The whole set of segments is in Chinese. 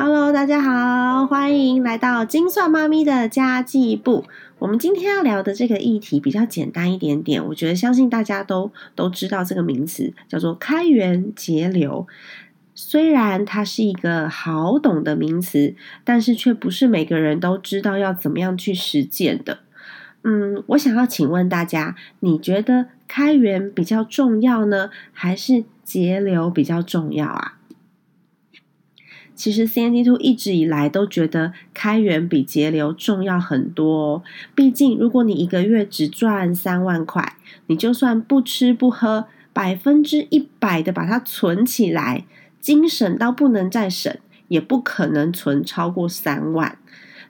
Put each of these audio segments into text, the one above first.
Hello，大家好，欢迎来到金算妈咪的家计部。我们今天要聊的这个议题比较简单一点点，我觉得相信大家都都知道这个名词叫做开源节流。虽然它是一个好懂的名词，但是却不是每个人都知道要怎么样去实践的。嗯，我想要请问大家，你觉得开源比较重要呢，还是节流比较重要啊？其实 C N D Two 一直以来都觉得开源比节流重要很多。哦毕竟，如果你一个月只赚三万块，你就算不吃不喝，百分之一百的把它存起来，精省到不能再省，也不可能存超过三万。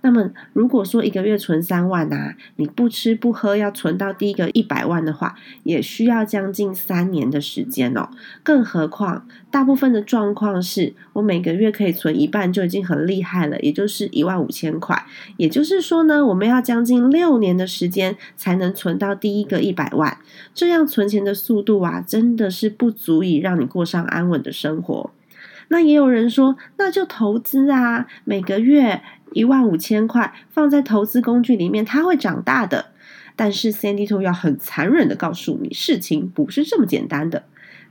那么，如果说一个月存三万啊，你不吃不喝要存到第一个一百万的话，也需要将近三年的时间哦。更何况，大部分的状况是我每个月可以存一半就已经很厉害了，也就是一万五千块。也就是说呢，我们要将近六年的时间才能存到第一个一百万。这样存钱的速度啊，真的是不足以让你过上安稳的生活。那也有人说，那就投资啊，每个月。一万五千块放在投资工具里面，它会长大的。但是 Sandy Two 要很残忍的告诉你，事情不是这么简单的。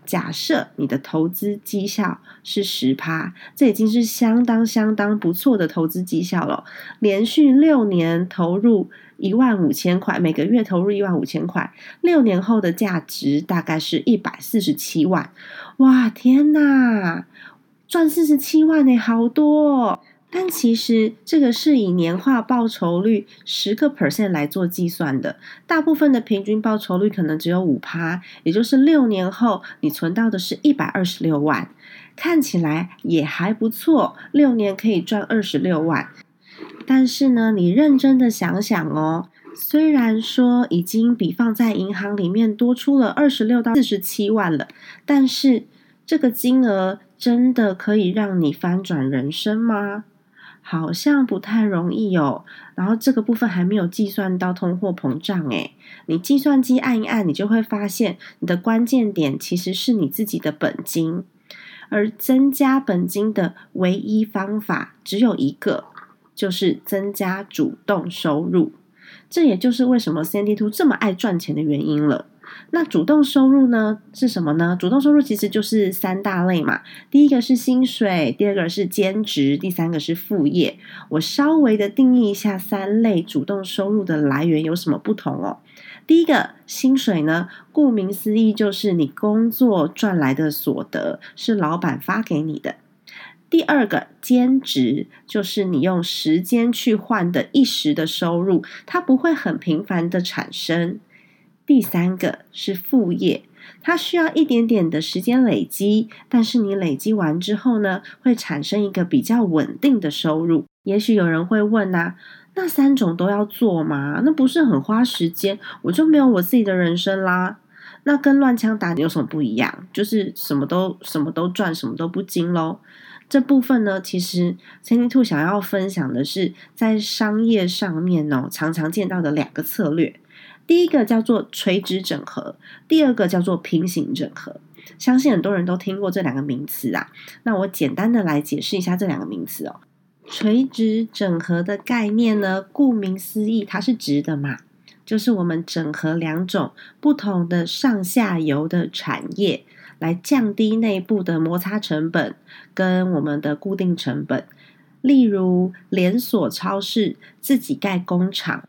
假设你的投资绩效是十趴，这已经是相当相当不错的投资绩效了。连续六年投入一万五千块，每个月投入一万五千块，六年后的价值大概是一百四十七万。哇，天哪，赚四十七万呢，好多！但其实这个是以年化报酬率十个 percent 来做计算的，大部分的平均报酬率可能只有五趴，也就是六年后你存到的是一百二十六万，看起来也还不错，六年可以赚二十六万。但是呢，你认真的想想哦，虽然说已经比放在银行里面多出了二十六到四十七万了，但是这个金额真的可以让你翻转人生吗？好像不太容易哦，然后这个部分还没有计算到通货膨胀诶，你计算机按一按，你就会发现你的关键点其实是你自己的本金，而增加本金的唯一方法只有一个，就是增加主动收入，这也就是为什么 Sandy Two 这么爱赚钱的原因了。那主动收入呢是什么呢？主动收入其实就是三大类嘛。第一个是薪水，第二个是兼职，第三个是副业。我稍微的定义一下三类主动收入的来源有什么不同哦。第一个薪水呢，顾名思义就是你工作赚来的所得，是老板发给你的。第二个兼职就是你用时间去换的一时的收入，它不会很频繁的产生。第三个是副业，它需要一点点的时间累积，但是你累积完之后呢，会产生一个比较稳定的收入。也许有人会问呐，那三种都要做吗？那不是很花时间，我就没有我自己的人生啦。那跟乱枪打有什么不一样？就是什么都什么都赚，什么都不精喽。这部分呢，其实千金兔想要分享的是，在商业上面哦，常常见到的两个策略。第一个叫做垂直整合，第二个叫做平行整合。相信很多人都听过这两个名词啊。那我简单的来解释一下这两个名词哦。垂直整合的概念呢，顾名思义，它是直的嘛，就是我们整合两种不同的上下游的产业，来降低内部的摩擦成本跟我们的固定成本。例如连锁超市自己盖工厂。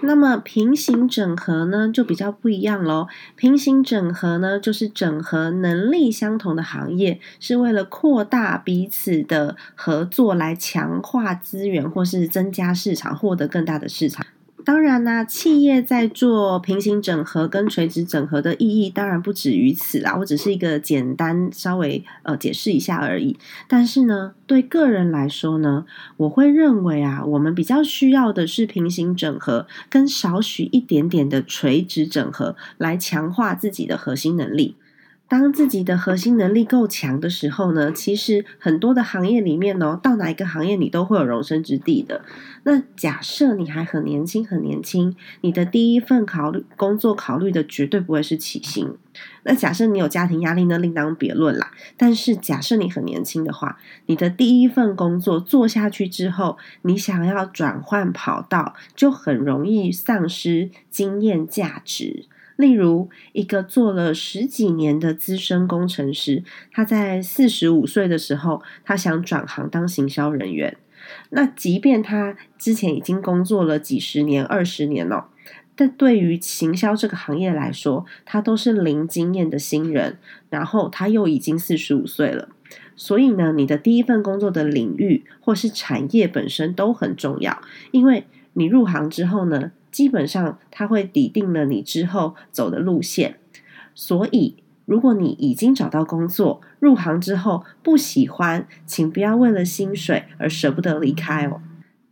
那么平行整合呢，就比较不一样喽。平行整合呢，就是整合能力相同的行业，是为了扩大彼此的合作，来强化资源或是增加市场，获得更大的市场。当然呢，企业在做平行整合跟垂直整合的意义，当然不止于此啦。我只是一个简单稍微呃解释一下而已。但是呢，对个人来说呢，我会认为啊，我们比较需要的是平行整合跟少许一点点的垂直整合，来强化自己的核心能力。当自己的核心能力够强的时候呢，其实很多的行业里面呢，到哪一个行业你都会有容身之地的。那假设你还很年轻，很年轻，你的第一份考虑工作考虑的绝对不会是起薪，那假设你有家庭压力呢，另当别论啦。但是假设你很年轻的话，你的第一份工作做下去之后，你想要转换跑道，就很容易丧失经验价值。例如，一个做了十几年的资深工程师，他在四十五岁的时候，他想转行当行销人员。那即便他之前已经工作了几十年、二十年了。但对于行销这个行业来说，他都是零经验的新人，然后他又已经四十五岁了，所以呢，你的第一份工作的领域或是产业本身都很重要，因为你入行之后呢，基本上它会抵定了你之后走的路线。所以，如果你已经找到工作，入行之后不喜欢，请不要为了薪水而舍不得离开哦。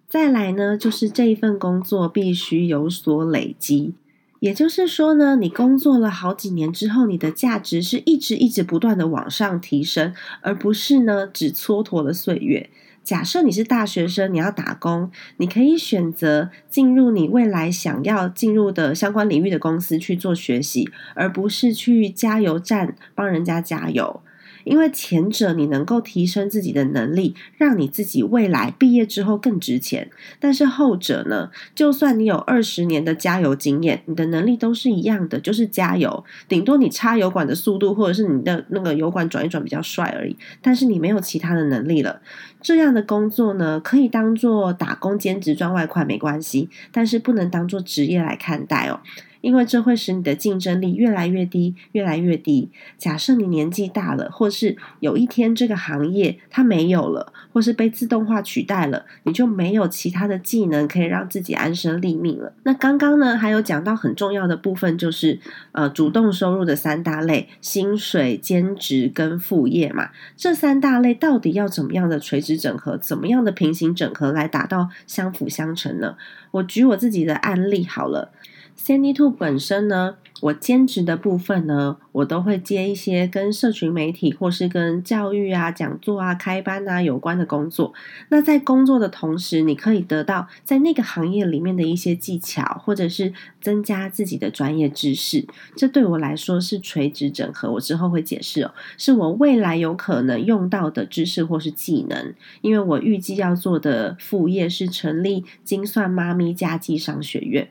再来呢，就是这一份工作必须有所累积，也就是说呢，你工作了好几年之后，你的价值是一直一直不断的往上提升，而不是呢只蹉跎了岁月。假设你是大学生，你要打工，你可以选择进入你未来想要进入的相关领域的公司去做学习，而不是去加油站帮人家加油。因为前者你能够提升自己的能力，让你自己未来毕业之后更值钱。但是后者呢，就算你有二十年的加油经验，你的能力都是一样的，就是加油。顶多你插油管的速度，或者是你的那个油管转一转比较帅而已。但是你没有其他的能力了。这样的工作呢，可以当做打工兼职赚外快没关系，但是不能当做职业来看待哦。因为这会使你的竞争力越来越低，越来越低。假设你年纪大了，或是有一天这个行业它没有了，或是被自动化取代了，你就没有其他的技能可以让自己安身立命了。那刚刚呢，还有讲到很重要的部分，就是呃，主动收入的三大类：薪水、兼职跟副业嘛。这三大类到底要怎么样的垂直整合，怎么样的平行整合来达到相辅相成呢？我举我自己的案例好了。Sandy Two 本身呢，我兼职的部分呢，我都会接一些跟社群媒体或是跟教育啊、讲座啊、开班啊有关的工作。那在工作的同时，你可以得到在那个行业里面的一些技巧，或者是增加自己的专业知识。这对我来说是垂直整合，我之后会解释哦，是我未来有可能用到的知识或是技能。因为我预计要做的副业是成立精算妈咪家计商学院。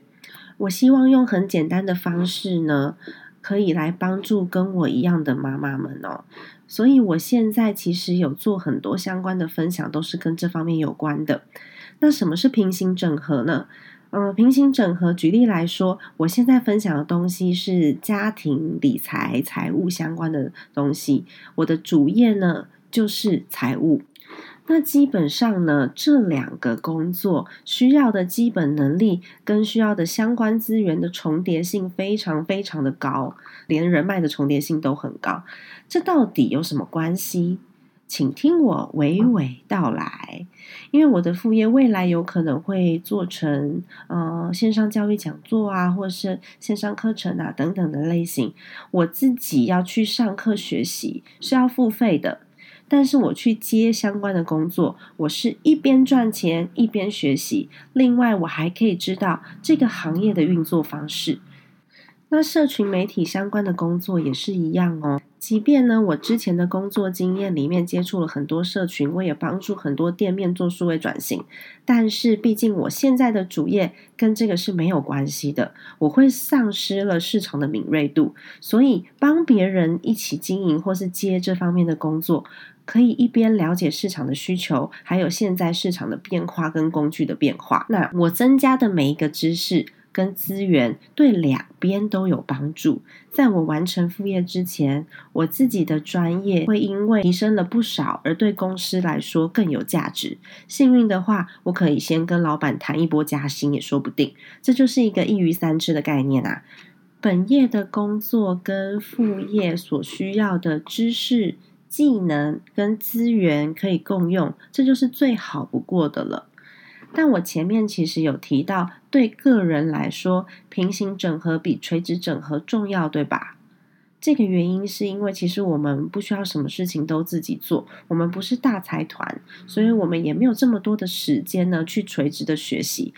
我希望用很简单的方式呢，可以来帮助跟我一样的妈妈们哦。所以我现在其实有做很多相关的分享，都是跟这方面有关的。那什么是平行整合呢？嗯，平行整合，举例来说，我现在分享的东西是家庭理财、财务相关的东西。我的主业呢，就是财务。那基本上呢，这两个工作需要的基本能力跟需要的相关资源的重叠性非常非常的高，连人脉的重叠性都很高。这到底有什么关系？请听我娓娓道来。因为我的副业未来有可能会做成呃线上教育讲座啊，或是线上课程啊等等的类型。我自己要去上课学习是要付费的。但是我去接相关的工作，我是一边赚钱一边学习。另外，我还可以知道这个行业的运作方式。那社群媒体相关的工作也是一样哦。即便呢，我之前的工作经验里面接触了很多社群，我也帮助很多店面做数位转型。但是，毕竟我现在的主业跟这个是没有关系的，我会丧失了市场的敏锐度。所以，帮别人一起经营或是接这方面的工作。可以一边了解市场的需求，还有现在市场的变化跟工具的变化。那我增加的每一个知识跟资源，对两边都有帮助。在我完成副业之前，我自己的专业会因为提升了不少，而对公司来说更有价值。幸运的话，我可以先跟老板谈一波加薪也说不定。这就是一个一鱼三吃的概念啊！本业的工作跟副业所需要的知识。技能跟资源可以共用，这就是最好不过的了。但我前面其实有提到，对个人来说，平行整合比垂直整合重要，对吧？这个原因是因为其实我们不需要什么事情都自己做，我们不是大财团，所以我们也没有这么多的时间呢去垂直的学习。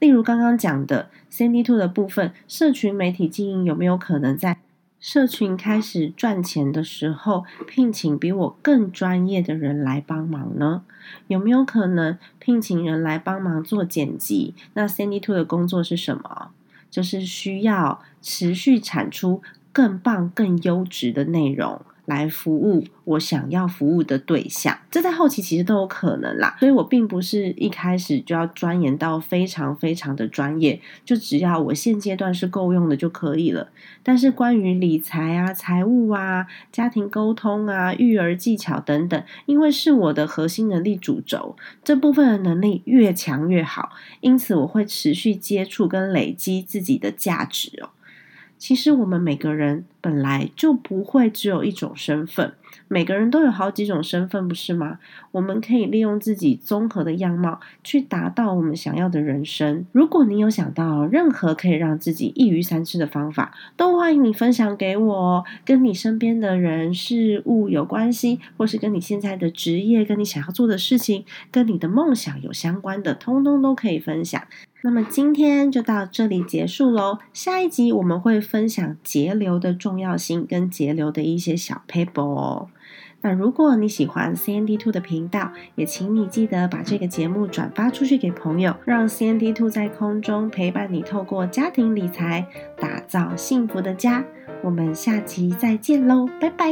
例如刚刚讲的 c n d Two 的部分，社群媒体经营有没有可能在？社群开始赚钱的时候，聘请比我更专业的人来帮忙呢？有没有可能聘请人来帮忙做剪辑？那 Sandy Two 的工作是什么？就是需要持续产出更棒、更优质的内容。来服务我想要服务的对象，这在后期其实都有可能啦。所以我并不是一开始就要钻研到非常非常的专业，就只要我现阶段是够用的就可以了。但是关于理财啊、财务啊、家庭沟通啊、育儿技巧等等，因为是我的核心能力主轴，这部分的能力越强越好，因此我会持续接触跟累积自己的价值哦。其实我们每个人本来就不会只有一种身份，每个人都有好几种身份，不是吗？我们可以利用自己综合的样貌，去达到我们想要的人生。如果你有想到任何可以让自己一鱼三吃的方法，都欢迎你分享给我。跟你身边的人事物有关系，或是跟你现在的职业、跟你想要做的事情、跟你的梦想有相关的，通通都可以分享。那么今天就到这里结束喽。下一集我们会分享节流的重要性跟节流的一些小 paper 哦。那如果你喜欢 C N D Two 的频道，也请你记得把这个节目转发出去给朋友，让 C N D Two 在空中陪伴你，透过家庭理财打造幸福的家。我们下期再见喽，拜拜。